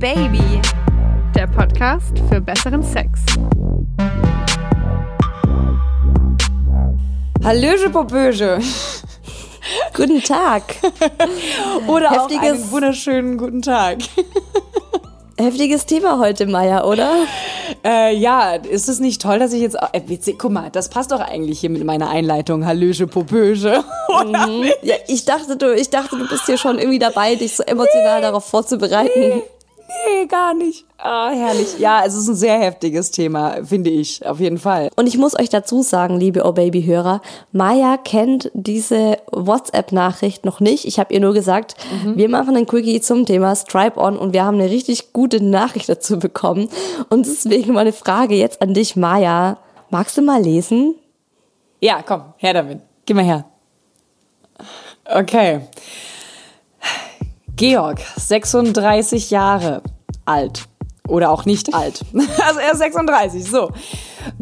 Baby, der Podcast für besseren Sex. Hallöche, Popöche. Guten Tag. Oder Heftiges- auch einen wunderschönen guten Tag. Heftiges Thema heute, Maya, oder? Äh, ja, ist es nicht toll, dass ich jetzt... Äh, witzig, guck mal, das passt doch eigentlich hier mit meiner Einleitung. Hallöche, Popöche. Oder nicht? Ja, ich dachte, du, ich dachte, du bist hier schon irgendwie dabei, dich so emotional darauf vorzubereiten. Nee, gar nicht. Ah, herrlich. Ja, es ist ein sehr heftiges Thema, finde ich, auf jeden Fall. Und ich muss euch dazu sagen, liebe Oh Baby Hörer, Maya kennt diese WhatsApp-Nachricht noch nicht. Ich habe ihr nur gesagt, wir machen ein Quickie zum Thema Stripe-On und wir haben eine richtig gute Nachricht dazu bekommen. Und deswegen meine Frage jetzt an dich, Maya. Magst du mal lesen? Ja, komm, her damit. Geh mal her. Okay. Georg, 36 Jahre alt. Oder auch nicht alt. Also er ist 36, so.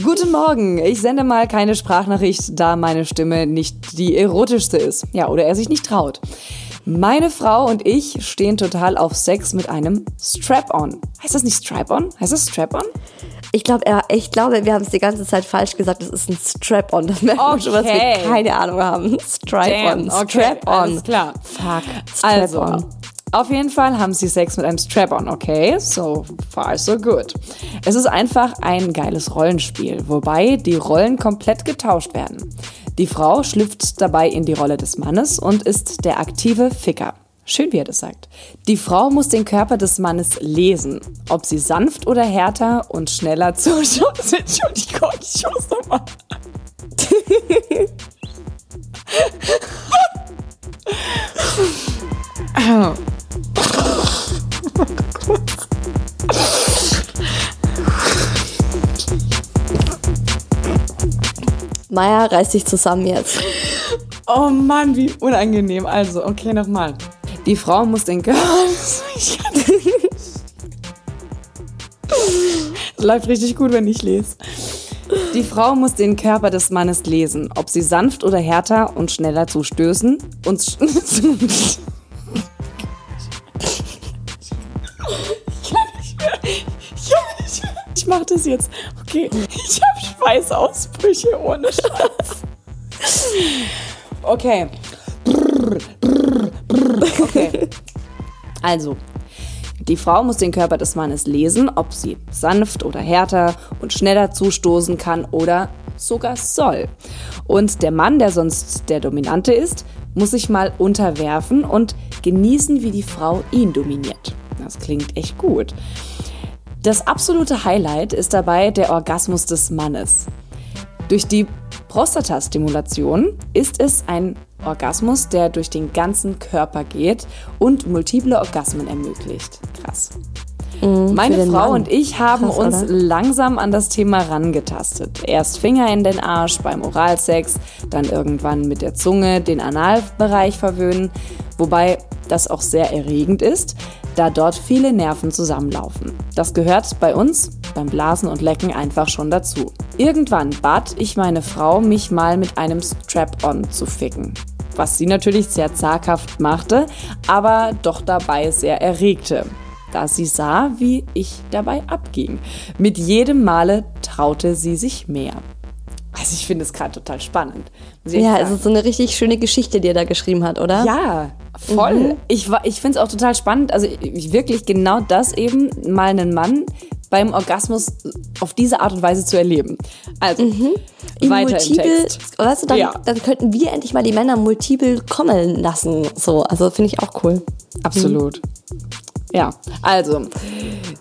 Guten Morgen. Ich sende mal keine Sprachnachricht, da meine Stimme nicht die erotischste ist. Ja, oder er sich nicht traut. Meine Frau und ich stehen total auf Sex mit einem Strap-on. Heißt das nicht Strap-on? Heißt das Strap-on? Ich glaube, ich glaube, wir haben es die ganze Zeit falsch gesagt. Das ist ein Strap-on. Das merkt man schon, dass wir Okay. keine Ahnung haben. Okay, Strap-on. alles klar. Fuck. Also, Strap-on. Auf jeden Fall haben sie Sex mit einem Strap-on, okay? So far, so good. Es ist einfach ein geiles Rollenspiel, wobei die Rollen komplett getauscht werden. Die Frau schlüpft dabei in die Rolle des Mannes und ist der aktive Ficker. Schön, wie er das sagt. Die Frau muss den Körper des Mannes lesen, ob sie sanft oder härter und schneller zuschaut. Entschuldigung, ich muss nochmal. Maya, reiß dich zusammen jetzt. Oh Mann, wie unangenehm. Also, okay, nochmal. Die Frau muss den Körper. Es läuft richtig gut, wenn ich lese. Die Frau muss den Körper des Mannes lesen, ob sie sanft oder härter und schneller zustößen und. Ich kann nicht mehr. Ich kann nicht mehr. Ich mach das jetzt. Okay. Ich habe Schweißausbrüche ohne Scheiß. Okay. Okay. Also, die Frau muss den Körper des Mannes lesen, ob sie sanft oder härter und schneller zustoßen kann oder sogar soll. Und der Mann, der sonst der Dominante ist, muss sich mal unterwerfen und genießen, wie die Frau ihn dominiert. Das klingt echt gut. Das absolute Highlight ist dabei der Orgasmus des Mannes. Durch die Prostatastimulation ist es ein Orgasmus, der durch den ganzen Körper geht und multiple Orgasmen ermöglicht. Krass. Meine den Frau Mann. und ich haben Krass, uns oder? langsam an das Thema rangetastet. Erst Finger in den Arsch beim Oralsex, dann irgendwann mit der Zunge den Analbereich verwöhnen, wobei das auch sehr erregend ist, da dort viele Nerven zusammenlaufen. Das gehört bei uns beim Blasen und Lecken einfach schon dazu. Irgendwann bat ich meine Frau, mich mal mit einem Strap-on zu ficken. Was sie natürlich sehr zaghaft machte, aber doch dabei sehr erregte da sie sah, wie ich dabei abging. Mit jedem Male traute sie sich mehr. Also ich finde es gerade total spannend. ich Ja, es ist so eine richtig schöne Geschichte, die er da geschrieben hat, oder? Ja, voll. Ich, wa- ich finde es auch total spannend. Also ich, wirklich genau das eben, mal einen Mann beim Orgasmus auf diese Art und Weise zu erleben. Also, In weiter multiple, im Text. weißt du, dann, Ja. dann könnten wir endlich mal die Männer multiple kommen lassen. So, also finde ich auch cool. Absolut. Ja, also,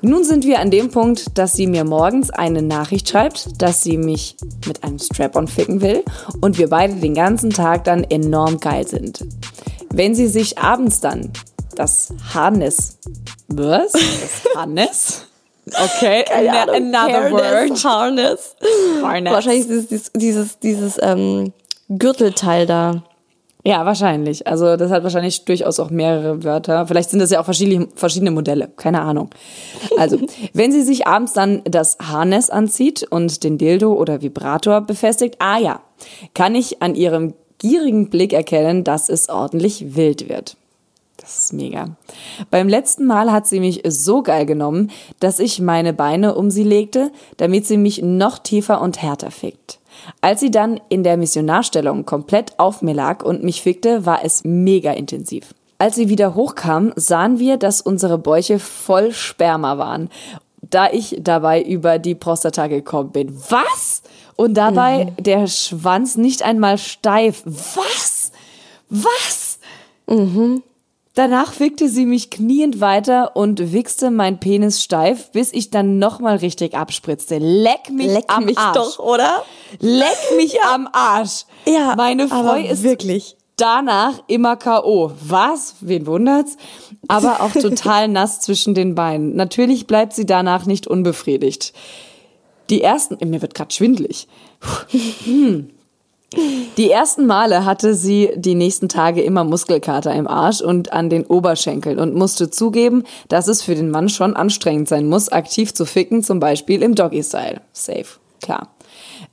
nun sind wir an dem Punkt, dass sie mir morgens eine Nachricht schreibt, dass sie mich mit einem Strap-on ficken will und wir beide den ganzen Tag dann enorm geil sind. Wenn sie sich abends dann das Harness, was? Das Harness? Okay, Keine another word. Harness. Harness. Wahrscheinlich dieses, dieses, dieses, dieses ähm, Gürtelteil da. Ja, wahrscheinlich. Also das hat wahrscheinlich durchaus auch mehrere Wörter. Vielleicht sind das ja auch verschiedene, verschiedene Modelle. Keine Ahnung. Also, wenn sie sich abends dann das Harness anzieht und den Dildo oder Vibrator befestigt, ah ja, kann ich an ihrem gierigen Blick erkennen, dass es ordentlich wild wird. Das ist mega. Beim letzten Mal hat sie mich so geil genommen, dass ich meine Beine um sie legte, damit sie mich noch tiefer und härter fickt. Als sie dann in der Missionarstellung komplett auf mir lag und mich fickte, war es mega intensiv. Als sie wieder hochkam, sahen wir, dass unsere Bäuche voll Sperma waren, da ich dabei über die Prostata gekommen bin. Was? Und dabei mhm. der Schwanz nicht einmal steif. Was? Was? Mhm. Danach fickte sie mich kniend weiter und wichste mein Penis steif, bis ich dann nochmal richtig abspritzte. Leck mich Leck am mich Arsch. doch, oder? Leck mich ja. am Arsch. Ja, Meine Frau ist wirklich danach immer K.O. Was? Wen wundert's? Aber auch total nass zwischen den Beinen. Natürlich bleibt sie danach nicht unbefriedigt. Die ersten, mir wird grad schwindlig. Hm. Die ersten Male hatte sie die nächsten Tage immer Muskelkater im Arsch und an den Oberschenkeln und musste zugeben, dass es für den Mann schon anstrengend sein muss, aktiv zu ficken, zum Beispiel im Doggy-Style. Safe, klar.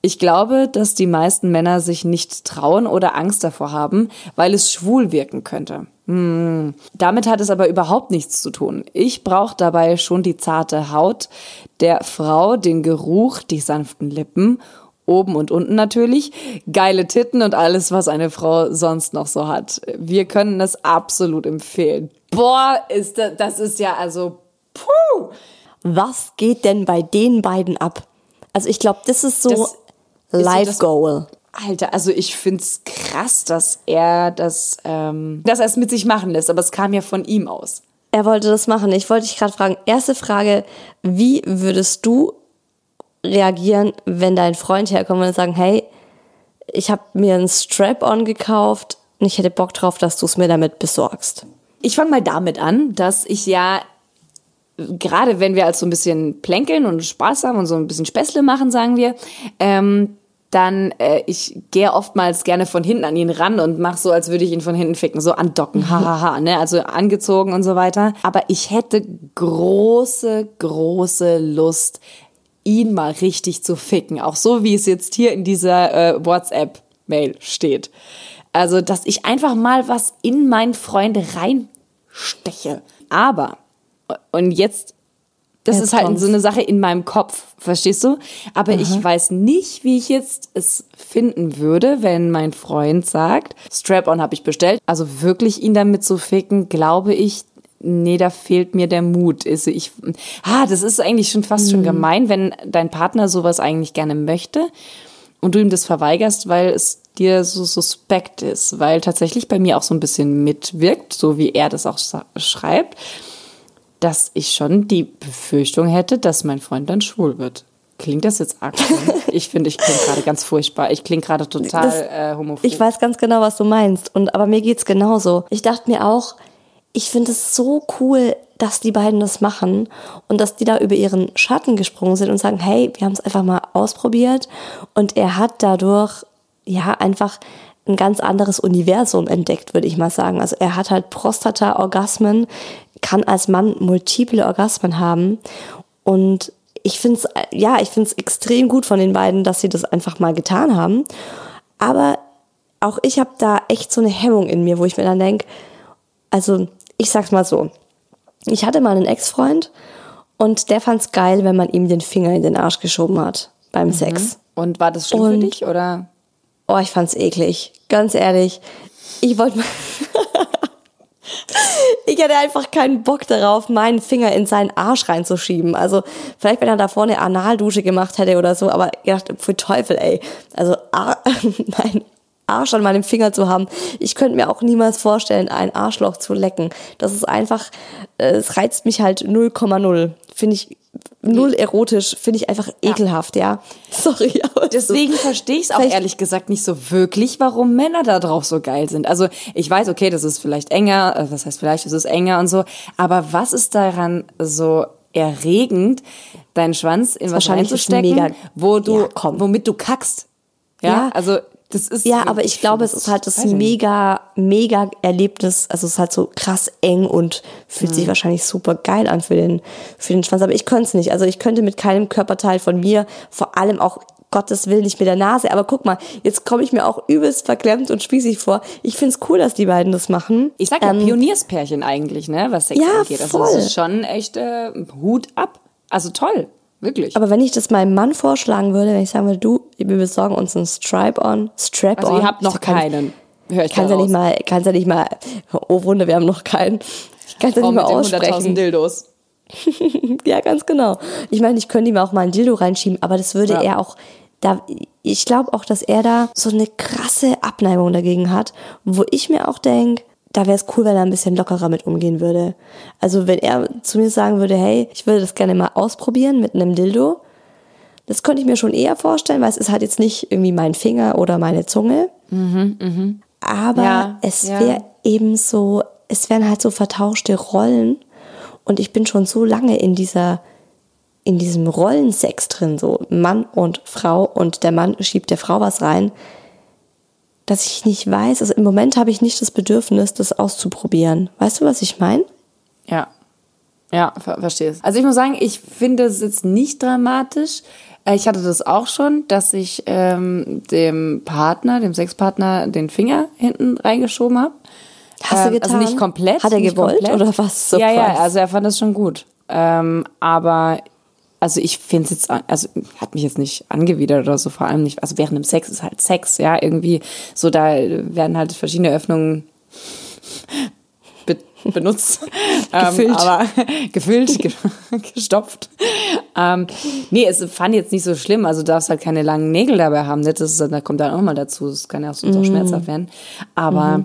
Ich glaube, dass die meisten Männer sich nicht trauen oder Angst davor haben, weil es schwul wirken könnte. Hm. Damit hat es aber überhaupt nichts zu tun. Ich brauche dabei schon die zarte Haut der Frau, den Geruch, die sanften Lippen Oben und unten natürlich, geile Titten und alles, was eine Frau sonst noch so hat. Wir können es absolut empfehlen. Boah, ist das, das ist ja also, puh. Was geht denn bei den beiden ab? Also ich glaube, das ist so Life Goal. Alter, also ich find's krass, dass er das, ähm, dass er es mit sich machen lässt, aber es kam ja von ihm aus. Er wollte das machen. Ich wollte dich gerade fragen. Erste Frage: Wie würdest du reagieren, wenn dein Freund herkommt und sagen, hey, ich habe mir ein Strap-on gekauft und ich hätte Bock drauf, dass du es mir damit besorgst? Ich fange mal damit an, dass ich ja gerade wenn wir als so ein bisschen plänkeln und Spaß haben und so ein bisschen Späßle machen, sagen wir, ähm, dann äh, ich gehe oftmals gerne von hinten an ihn ran und mache so, als würde ich ihn von hinten ficken, so andocken, hahaha, ne, also angezogen und so weiter. Aber ich hätte große, große Lust, ihn mal richtig zu ficken. Auch so, wie es jetzt hier in dieser äh, WhatsApp-Mail steht. Also, dass ich einfach mal was in meinen Freund reinsteche. Aber, und jetzt, das jetzt ist halt kommt's. so eine Sache in meinem Kopf, verstehst du? Aber Aha. ich weiß nicht, wie ich jetzt es finden würde, wenn mein Freund sagt, Strap-on habe ich bestellt. Also wirklich ihn damit zu ficken, glaube ich, nee, da fehlt mir der Mut. Also ich, ah, das ist eigentlich schon fast mhm. schon gemein, wenn dein Partner sowas eigentlich gerne möchte und du ihm das verweigerst, weil es dir so suspekt ist, weil tatsächlich bei mir auch so ein bisschen mitwirkt, so wie er das auch schreibt, dass ich schon die Befürchtung hätte, dass mein Freund dann schwul wird. Klingt das jetzt arg? Ich finde, ich klinge gerade ganz furchtbar. Ich klinge gerade total das, äh, homophob. Ich weiß ganz genau, was du meinst. Und aber mir geht's genauso. Ich dachte mir auch, ich finde es so cool, dass die beiden das machen und dass die da über ihren Schatten gesprungen sind und sagen, hey, wir haben es einfach mal ausprobiert und er hat dadurch ja einfach ein ganz anderes Universum entdeckt, würde ich mal sagen. Also er hat halt Prostata-Orgasmen, kann als Mann multiple Orgasmen haben und ich finde es, ja, ich finde es extrem gut von den beiden, dass sie das einfach mal getan haben. Aber auch ich habe da echt so eine Hemmung in mir, wo ich mir dann denke, also ich sag's mal so. Ich hatte mal einen Ex-Freund und der fand's geil, wenn man ihm den Finger in den Arsch geschoben hat beim mhm. Sex. Und war das schlimm und, für dich oder? Oh, ich fand's eklig. Ganz ehrlich. Ich wollte mal. ich hatte einfach keinen Bock darauf, meinen Finger in seinen Arsch reinzuschieben. Also, vielleicht, wenn er da vorne Analdusche gemacht hätte oder so, aber ich dachte, für Teufel, ey. Also, mein Arsch an meinem Finger zu haben. Ich könnte mir auch niemals vorstellen, ein Arschloch zu lecken. Das ist einfach, äh, es reizt mich halt 0,0. Finde ich null erotisch, finde ich einfach ekelhaft, ja. Sorry. Aber Deswegen so, verstehe ich es auch ehrlich gesagt nicht so wirklich, warum Männer da drauf so geil sind. Also ich weiß, okay, das ist vielleicht enger, äh, was heißt vielleicht, das ist enger und so, aber was ist daran so erregend, deinen Schwanz in was reinzustecken, wo du, ja, womit du kackst? Ja, ja, also das ist ja, aber ich glaube, es ist halt das mega, mega Erlebnis. Also es ist halt so krass eng und fühlt mhm. sich wahrscheinlich super geil an für den, für den Schwanz. Aber ich könnte es nicht. Also ich könnte mit keinem Körperteil von mir, vor allem auch Gottes Willen nicht mit der Nase. Aber guck mal, jetzt komme ich mir auch übelst verklemmt und spießig vor. Ich find's cool, dass die beiden das machen. Ich sag ja Pionierspärchen eigentlich, ne, was Sex ja, angeht. Also voll. das ist schon echt äh, Hut ab. Also toll, wirklich. Aber wenn ich das meinem Mann vorschlagen würde, wenn ich sagen würde, du, wir besorgen uns einen Stripe-on, Strap-on. also ihr habt noch keinen. Hör ich Kannst ja nicht mal, kannst ja nicht mal, oh Wunder, wir haben noch keinen. Ich kann ja Frau nicht mal mit den 100.000 aussprechen. Dildos. Ja, ganz genau. Ich meine, ich könnte ihm auch mal ein Dildo reinschieben, aber das würde Ja. er auch, da, ich glaube auch, dass er da so eine krasse Abneigung dagegen hat, wo ich mir auch denke, da wäre es cool, wenn er ein bisschen lockerer mit umgehen würde. Also wenn er zu mir sagen würde, hey, ich würde das gerne mal ausprobieren mit einem Dildo, das könnte ich mir schon eher vorstellen, weil es ist halt jetzt nicht irgendwie mein Finger oder meine Zunge. Aber Ja, es ja. wäre eben so, es wären halt so vertauschte Rollen. Und ich bin schon so lange in dieser, in diesem Rollensex drin, so Mann und Frau und der Mann schiebt der Frau was rein, dass ich nicht weiß, also im Moment habe ich nicht das Bedürfnis, das auszuprobieren. Weißt du, was ich meine? Ja. Ja, ver verstehe es. Also ich muss sagen, ich finde es jetzt nicht dramatisch. Äh, Ich hatte das auch schon, dass ich ähm, dem Partner, dem Sexpartner, den Finger hinten reingeschoben habe. Hast du Ähm, Also getan? nicht komplett. Hat er gewollt komplett. oder was? ja, ja, Surprise? also er fand das schon gut. Ähm, aber also ich finde es jetzt, also hat mich jetzt nicht angewidert oder so, vor allem nicht, also während dem Sex ist halt Sex, ja, irgendwie so, da werden halt verschiedene Öffnungen be benutzt. Gefüllt. Ähm, aber gefüllt, ge gestopft. Ähm, nee, es fand jetzt nicht so schlimm. Also du darfst halt keine langen Nägel dabei haben. Das ist, da kommt dann auch mal dazu. Das kann ja auch sonst auch schmerzhaft werden. Aber äh,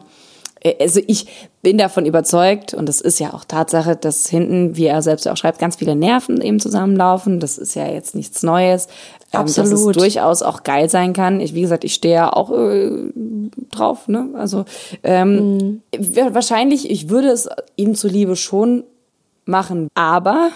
also ich bin davon überzeugt, und das ist ja auch Tatsache, dass hinten, wie er selbst auch schreibt, ganz viele Nerven eben zusammenlaufen. Das ist ja jetzt nichts Neues. Ähm, Dass es Absolut. durchaus auch geil sein kann. Ich, wie gesagt, ich stehe ja auch äh, drauf. Ne? Also ähm, wa- wahrscheinlich, ich würde es ihm zuliebe schon machen. Aber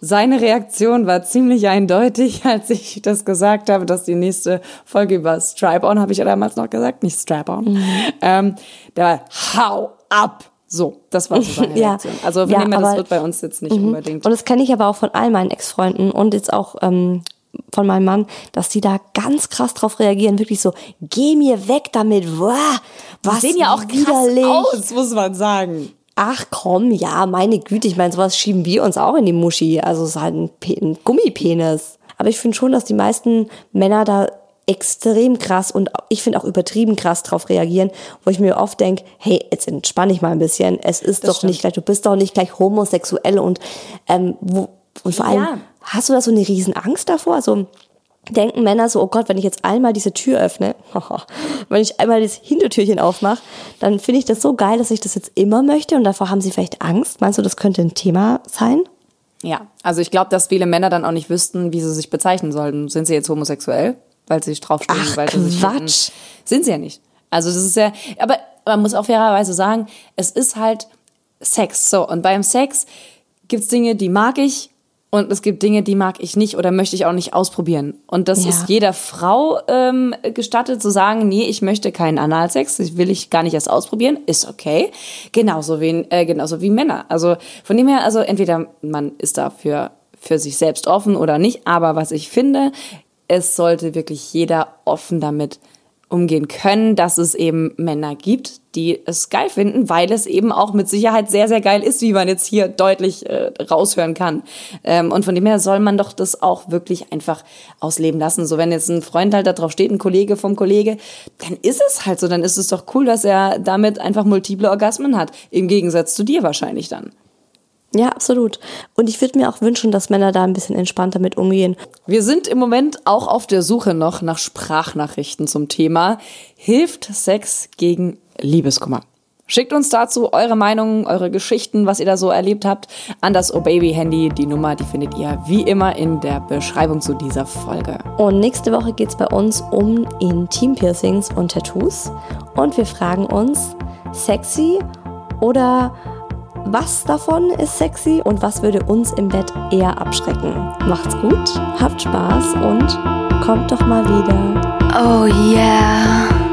seine Reaktion war ziemlich eindeutig, als ich das gesagt habe, dass die nächste Folge über Stripe-On, habe ich ja damals noch gesagt, nicht Strap-On. Ähm, der war, hau ab! So, das war so seine Ja. Reaktion. Also von Ja, dem her, das wird bei uns jetzt nicht unbedingt. Und das kenne ich aber auch von all meinen Ex-Freunden und jetzt auch ähm, von meinem Mann, dass die da ganz krass drauf reagieren. Wirklich so, geh mir weg damit. Wow, was sehen ja auch krass widerlich. aus, muss man sagen. Ach komm, ja, meine Güte, ich meine, sowas schieben wir uns auch in die Muschi. Also es ist halt ein, Pe ein Gummipenis. Aber ich finde schon, dass die meisten Männer da extrem krass und ich finde auch übertrieben krass drauf reagieren, wo ich mir oft denke, hey, jetzt entspann dich mal ein bisschen. Es ist Das doch stimmt. nicht gleich, du bist doch nicht gleich homosexuell und, ähm, wo, und vor allem, Ja. hast du da so eine riesen Angst davor? Also denken Männer so, oh Gott, wenn ich jetzt einmal diese Tür öffne, wenn ich einmal das Hintertürchen aufmache, dann finde ich das so geil, dass ich das jetzt immer möchte und davor haben sie vielleicht Angst. Meinst du, das könnte ein Thema sein? Ja, also ich glaube, dass viele Männer dann auch nicht wüssten, wie sie sich bezeichnen sollten. Sind sie jetzt homosexuell, weil sie draufstehen, Ach, weil sie sich Quatsch. Sind sie ja nicht. Also das ist ja, aber man muss auch fairerweise sagen, es ist halt Sex. So, und beim Sex gibt's Dinge, die mag ich und es gibt Dinge, die mag ich nicht oder möchte ich auch nicht ausprobieren. Und das Ja. ist jeder Frau ähm, gestattet zu sagen, nee, ich möchte keinen Analsex, das will ich gar nicht erst ausprobieren, ist okay. Genauso wie, äh, genauso wie Männer. Also von dem her, also entweder man ist dafür für sich selbst offen oder nicht, aber was ich finde, es sollte wirklich jeder offen damit umgehen können, dass es eben Männer gibt, die es geil finden, weil es eben auch mit Sicherheit sehr, sehr geil ist, wie man jetzt hier deutlich äh, raushören kann. Ähm, und von dem her soll man doch das auch wirklich einfach ausleben lassen. So wenn jetzt ein Freund halt da drauf steht, ein Kollege vom Kollege, dann ist es halt so, dann ist es doch cool, dass er damit einfach multiple Orgasmen hat. Im Gegensatz zu dir wahrscheinlich dann. Ja, absolut. Und ich würde mir auch wünschen, dass Männer da ein bisschen entspannter mit umgehen. Wir sind im Moment auch auf der Suche noch nach Sprachnachrichten zum Thema Hilft Sex gegen Liebeskummer? Schickt uns dazu eure Meinungen, eure Geschichten, was ihr da so erlebt habt, an das Oh Baby Handy. Die Nummer, die findet ihr wie immer in der Beschreibung zu dieser Folge. Und nächste Woche geht's bei uns um Intimpiercings und Tattoos. Und wir fragen uns, sexy oder was davon ist sexy und was würde uns im Bett eher abschrecken? Macht's gut, habt Spaß und kommt doch mal wieder. Oh yeah.